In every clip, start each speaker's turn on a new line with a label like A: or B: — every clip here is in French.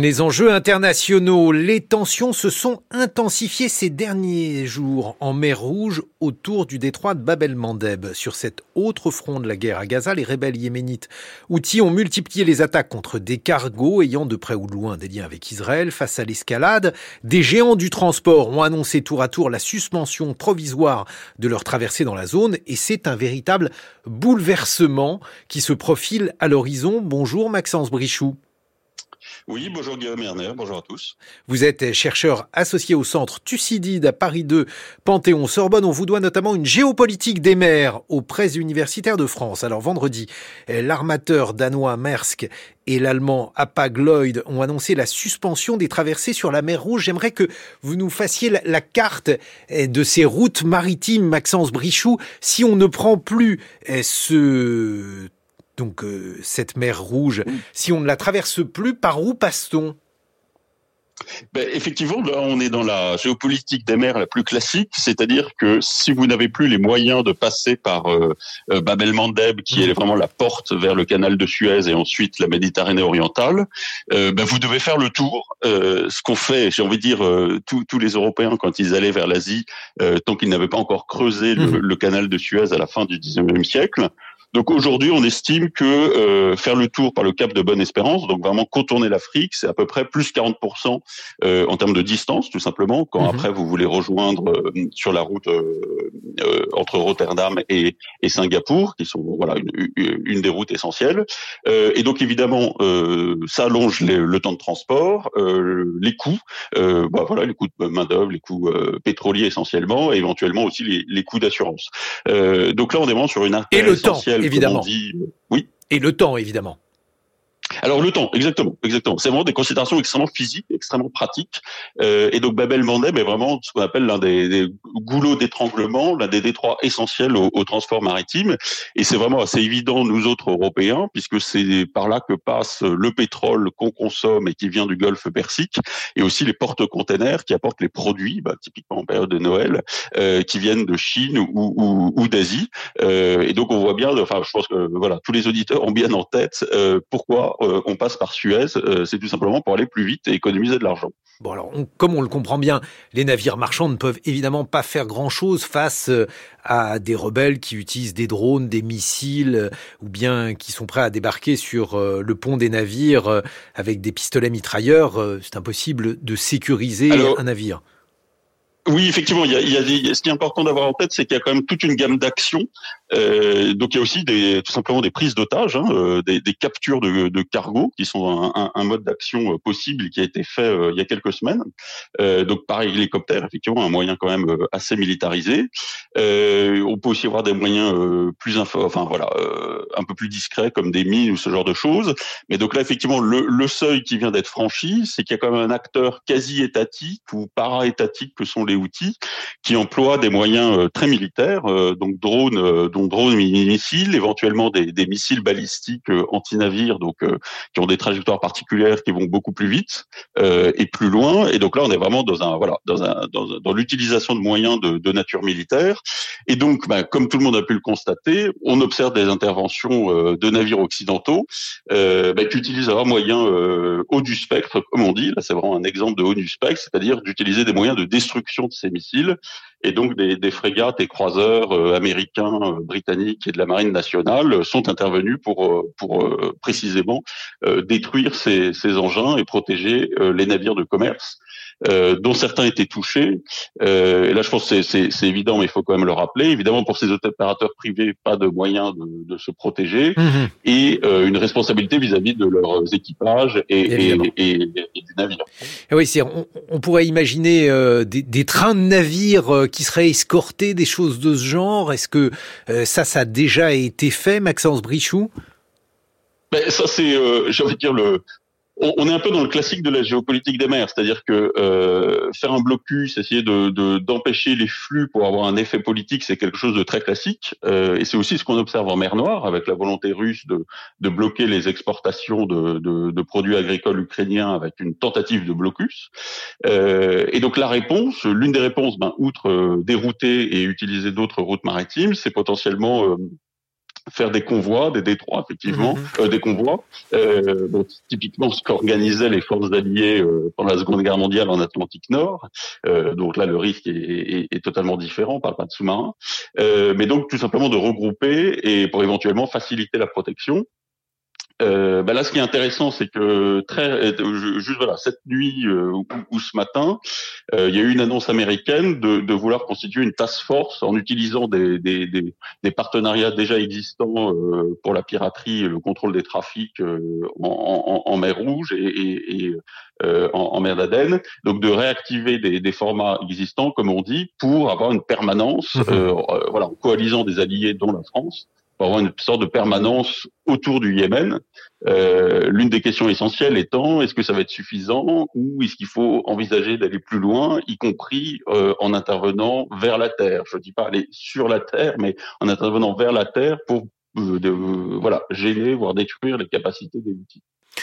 A: Les enjeux internationaux, les tensions se sont intensifiées ces derniers jours en mer Rouge autour du détroit de Bab el-Mandeb. Sur cet autre front de la guerre à Gaza, les rebelles yéménites outils ont multiplié les attaques contre des cargos ayant de près ou de loin des liens avec Israël. Face à l'escalade, des géants du transport ont annoncé tour à tour la suspension provisoire de leur traversée dans la zone et c'est un véritable bouleversement qui se profile à l'horizon. Bonjour Maxence Brichoux.
B: Oui, bonjour Guillaume Erner, bonjour à tous.
A: Vous êtes chercheur associé au centre Thucydide à Paris 2, Panthéon-Sorbonne. On vous doit notamment une géopolitique des mers aux presses universitaires de France. Alors vendredi, l'armateur danois Maersk et l'allemand Hapag-Lloyd ont annoncé la suspension des traversées sur la mer Rouge. J'aimerais que vous nous fassiez la, carte de ces routes maritimes, Maxence Brichoux. Si on ne prend plus ce donc euh, cette mer Rouge, si on ne la traverse plus, par où passe-t-on?
B: Ben, effectivement, là, on est dans la géopolitique des mers la plus classique, c'est-à-dire que si vous n'avez plus les moyens de passer par euh, euh Bab el-Mandeb, qui est vraiment la porte vers le canal de Suez et ensuite la Méditerranée orientale, euh, ben, vous devez faire le tour. Euh, ce qu'on fait, j'ai envie de dire, tous les Européens quand ils allaient vers l'Asie, tant qu'ils n'avaient pas encore creusé le, mmh. le, canal de Suez à la fin du 19e siècle, donc aujourd'hui, on estime que euh, faire le tour par le Cap de Bonne-Espérance, donc vraiment contourner l'Afrique, c'est à peu près plus 40% euh, en termes de distance, tout simplement. Quand mhm. après vous voulez rejoindre euh, sur la route euh, entre Rotterdam et, et, Singapour, qui sont voilà une, une des routes essentielles. et donc évidemment, ça allonge le temps de transport, les coûts, bah, voilà les coûts de main d'œuvre, les coûts pétroliers essentiellement, et éventuellement aussi les, les coûts d'assurance. donc là, on est vraiment sur une
A: et le temps évidemment.
B: oui.
A: Et le temps, évidemment.
B: Alors le temps, exactement, exactement. C'est vraiment des considérations extrêmement physiques, extrêmement pratiques. Euh, et donc Babel Mandeb est vraiment ce qu'on appelle l'un des, des, goulots d'étranglement, l'un des détroits essentiels au, au transport maritime. Et c'est vraiment assez évident, nous autres Européens, puisque c'est par là que passe le pétrole qu'on consomme et qui vient du Golfe Persique, et aussi les porte-containers qui apportent les produits, bah, typiquement en période de Noël, euh, qui viennent de Chine ou, ou, ou d'Asie. Euh, et donc on voit bien, enfin je pense que voilà, tous les auditeurs ont bien en tête euh, pourquoi euh, on passe par Suez, euh, c'est tout simplement pour aller plus vite et économiser de l'argent.
A: Bon alors, comme on le comprend bien, les navires marchands ne peuvent évidemment pas faire grand-chose face euh, à des rebelles qui utilisent des drones, des missiles, ou bien qui sont prêts à débarquer sur le pont des navires avec des pistolets mitrailleurs. C'est impossible de sécuriser un navire.
B: Oui, effectivement, il y a, il y a ce qui est important d'avoir en tête, c'est qu'il y a quand même toute une gamme d'actions. Euh, donc il y a aussi des, tout simplement des prises d'otages, hein, euh, des, des, captures de, de cargo, qui sont un, un, mode d'action euh, possible qui a été fait euh, il y a quelques semaines. Euh, donc par hélicoptère, effectivement, un moyen quand même assez militarisé. on peut aussi avoir des moyens plus info, enfin voilà, un peu plus discrets comme des mines ou ce genre de choses. Mais donc là, effectivement, le, seuil qui vient d'être franchi, c'est qu'il y a quand même un acteur quasi étatique ou para-étatique que sont les outils, qui emploient des moyens euh, très militaires, euh, donc drones, euh, donc drones missiles, éventuellement des, missiles balistiques anti-navires, donc qui ont des trajectoires particulières qui vont beaucoup plus vite et plus loin. Et donc là, on est vraiment dans un voilà dans un dans, l'utilisation de moyens de, nature militaire. Et donc, bah, comme tout le monde a pu le constater, on observe des interventions de navires occidentaux bah, qui utilisent un moyen haut du spectre, comme on dit. Là, c'est vraiment un exemple de haut du spectre, c'est-à-dire d'utiliser des moyens de destruction de ces missiles et donc des, des frégates et croiseurs euh, américains, euh, britanniques et de la marine nationale sont intervenus pour euh, pour précisément détruire ces, ces engins et protéger les navires de commerce. Euh, dont certains étaient touchés. Euh, et là, je pense que c'est évident, mais il faut quand même le rappeler. Évidemment, pour ces opérateurs privés, pas de moyens de, de se protéger mhm. et euh, une responsabilité vis-à-vis de leurs équipages et, et, et, et du navire.
A: oui, on, on, pourrait imaginer euh, des, des, trains de navires euh, qui seraient escortés, des choses de ce genre. Est-ce que ça, ça a déjà été fait, Maxence Brichoux
B: ben, ça c'est, euh, j'ai envie de dire le, on, est un peu dans le classique de la géopolitique des mers, c'est-à-dire que euh, faire un blocus, essayer de d'empêcher les flux pour avoir un effet politique, c'est quelque chose de très classique. Euh, et c'est aussi ce qu'on observe en mer Noire, avec la volonté russe de, de bloquer les exportations de, de, de, produits agricoles ukrainiens avec une tentative de blocus. Euh, et donc la réponse, l'une des réponses, ben, outre euh, dérouter et utiliser d'autres routes maritimes, c'est potentiellement faire des convois, des détroits effectivement, mhm. euh, des convois. Euh, donc, typiquement ce qu'organisaient les forces alliées euh, pendant la Seconde Guerre mondiale en Atlantique Nord. Euh, donc là, le risque est, est, est, totalement différent, on parle pas de sous-marins. mais donc tout simplement de regrouper et pour éventuellement faciliter la protection. Euh, ben là, ce qui est intéressant, c'est que très euh, juste voilà cette nuit euh, ou, ce matin, euh, il y a eu une annonce américaine de, de, vouloir constituer une task force en utilisant des, des, des, des partenariats déjà existants pour la piraterie et le contrôle des trafics en, en, en, mer Rouge et, et, et en, en, mer d'Aden. Donc de réactiver des, des, formats existants, comme on dit, pour avoir une permanence, mmh voilà, en coalisant des alliés dont la France pour avoir une sorte de permanence autour du Yémen. Euh, L'une des questions essentielles étant est-ce que ça va être suffisant ou est-ce qu'il faut envisager d'aller plus loin, y compris euh, en intervenant vers la terre? Je ne dis pas aller sur la terre, mais en intervenant vers la terre pour euh, de, voilà gêner, voire détruire les capacités des outils.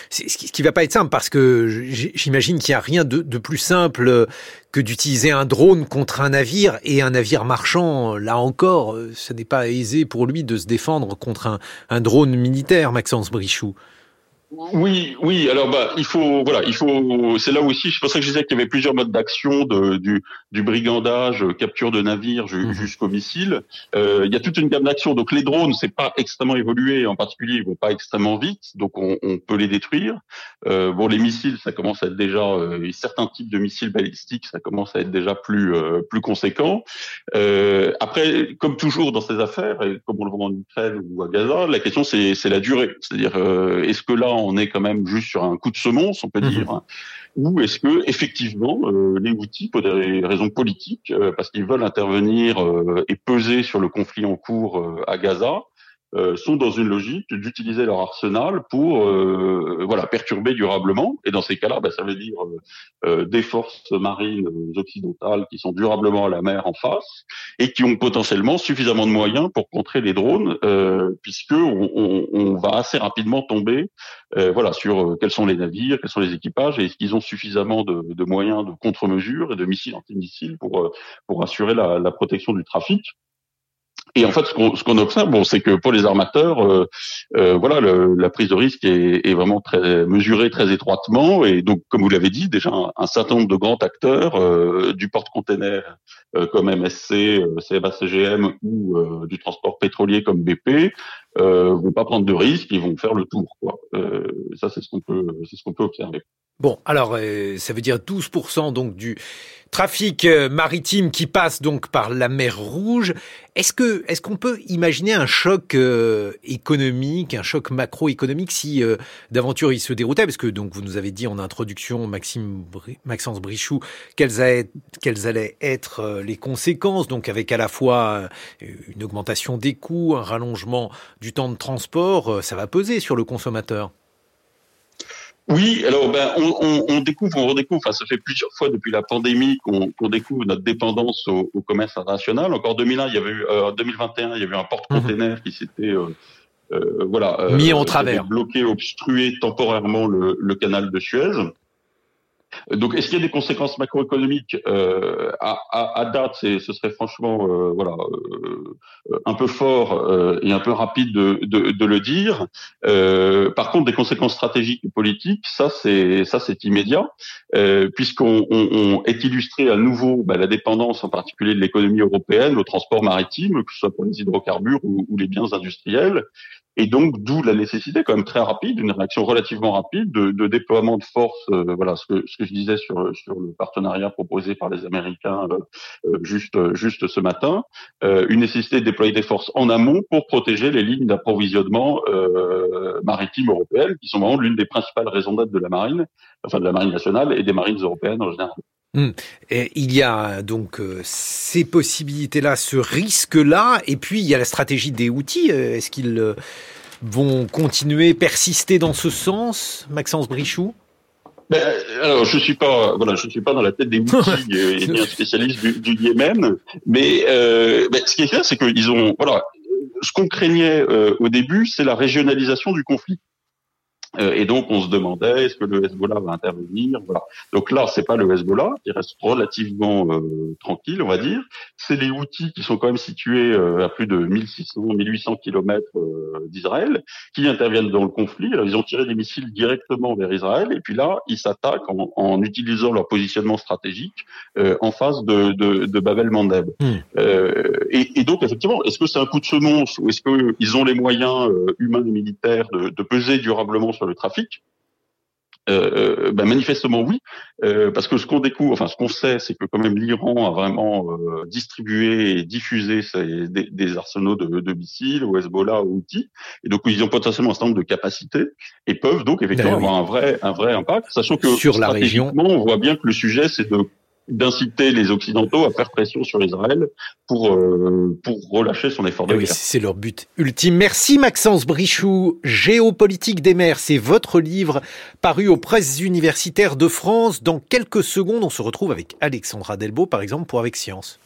A: Ce qui va pas être simple parce que j'imagine qu'il n'y a rien de, plus simple que d'utiliser un drone contre un navire et un navire marchand. Là encore, ce n'est pas aisé pour lui de se défendre contre un, un drone militaire, Maxence Brichoux.
B: Oui, oui. Alors bah, il faut, voilà, il faut. C'est là aussi. C'est pour ça que je disais qu'il y avait plusieurs modes d'action, de, du, du brigandage, capture de navires mhm. jusqu'au missile. Euh, il y a toute une gamme d'actions. Donc les drones, c'est pas extrêmement évolué. En particulier, ils vont pas extrêmement vite, donc on, on peut les détruire. Euh, bon, les missiles, ça commence à être déjà euh, certains types de missiles balistiques, ça commence à être déjà plus euh, plus conséquent. Euh, après, comme toujours dans ces affaires, et comme on le voit en Ukraine ou à Gaza, la question c'est la durée. C'est-à-dire, euh, est-ce que là on est quand même juste sur un coup de semonce, on peut mhm. dire, ou est-ce que effectivement euh, les outils, pour des raisons politiques, euh, parce qu'ils veulent intervenir euh, et peser sur le conflit en cours à Gaza, euh, sont dans une logique d'utiliser leur arsenal pour euh, voilà perturber durablement. Et dans ces cas-là, ben, ça veut dire euh, des forces marines occidentales qui sont durablement à la mer en face et qui ont potentiellement suffisamment de moyens pour contrer les drones, puisque on, on, on, va assez rapidement tomber voilà sur quels sont les navires, quels sont les équipages et est-ce qu'ils ont suffisamment de, de moyens de contre-mesures et de missiles antimissiles pour pour assurer la, la protection du trafic. Et en fait, ce qu'on observe, bon, c'est que pour les armateurs, euh, euh, voilà, la prise de risque est, vraiment très mesurée très étroitement. Et donc, comme vous l'avez dit, déjà un, certain nombre de grands acteurs euh, du porte-container comme MSC, euh, CMA CGM ou du transport pétrolier comme BP euh, vont pas prendre de risques, ils vont faire le tour. Ça, c'est ce qu'on peut, c'est ce qu'on peut observer.
A: Bon, alors ça veut dire 12% donc du trafic euh, maritime qui passe donc par la mer Rouge. Est-ce que est-ce qu'on peut imaginer un choc euh, économique, un choc macroéconomique si euh, d'aventure il se déroutait? Parce que donc vous nous avez dit en introduction, Maxence Brichoux, quelles allaient être les conséquences, donc avec à la fois une augmentation des coûts, un rallongement du temps de transport, ça va peser sur le consommateur.
B: Oui, alors ben on, on, on, découvre, on redécouvre. Enfin, ça fait plusieurs fois depuis la pandémie qu'on découvre notre dépendance au, au, commerce international. Encore 2001, il y avait eu, euh, 2021, il y avait eu un porte-container qui s'était euh, euh, voilà
A: euh, mis en travers,
B: bloqué, obstrué temporairement le, le canal de Suez. Donc, est-ce qu'il y a des conséquences macroéconomiques euh, à, à, à, date? Ce serait franchement, euh, voilà, euh, un peu fort euh, et un peu rapide de, de, de le dire. Euh, par contre, des conséquences stratégiques et politiques, ça c'est ça c'est immédiat, puisqu'on on, on est illustré à nouveau bah, la dépendance, en particulier de l'économie européenne, au transport maritime, que ce soit pour les hydrocarbures ou, ou les biens industriels. Et donc, d'où la nécessité quand même très rapide, une réaction relativement rapide de, déploiement de forces. Euh, voilà ce que, je disais sur, le partenariat proposé par les Américains euh, euh juste, juste ce matin. Euh, une nécessité de déployer des forces en amont pour protéger les lignes d'approvisionnement euh, maritimes européennes, qui sont vraiment l'une des principales raisons d'être de la marine, enfin de la marine nationale et des marines européennes en général.
A: Hum. Et il y a donc euh, ces possibilités-là, ce risque-là, et puis il y a la stratégie des outils. Euh, est-ce qu'ils euh, vont continuer, persister dans ce sens, Maxence Brichoux
B: ben, alors, je suis pas, voilà, je suis pas dans la tête des outils et, un spécialiste du, du Yémen, mais euh, ben, ce qui est clair, c'est qu'ils ont, voilà, ce qu'on craignait au début, c'est la régionalisation du conflit. Euh, et donc on se demandait est-ce que le Hezbollah va intervenir? Voilà. Donc là c'est pas le Hezbollah qui reste relativement euh, tranquille on va dire, c'est les outils qui sont quand même situés euh, à plus de 1600 1800 kilomètres d'Israël qui interviennent dans le conflit. ils ont tiré des missiles directement vers Israël et puis là ils s'attaquent en, en, utilisant leur positionnement stratégique en face de, de, de Babel Mandeb. Hmm. Et, et, donc effectivement est-ce que c'est un coup de semonce ou est-ce qu'ils ont les moyens humains et militaires de, de peser durablement sur le trafic euh, euh, ben manifestement oui, euh, parce que ce qu'on découvre, enfin ce qu'on sait, c'est que quand même l'Iran a vraiment euh, distribué et diffusé ses, des, des, arsenaux de, de, missiles au Hezbollah, aux outils, et donc ils ont potentiellement un certain nombre de capacités et peuvent donc effectivement ben avoir un vrai un vrai impact, sachant que
A: sur la région,
B: on voit bien que le sujet c'est de d'inciter les Occidentaux à faire pression sur Israël pour euh, pour relâcher son effort de guerre.
A: c'est leur but ultime. Merci Maxence Brichoux. Géopolitique des mers, c'est votre livre paru aux presses universitaires de France. Dans quelques secondes, on se retrouve avec Alexandra Delbo, par exemple, pour Avec Science.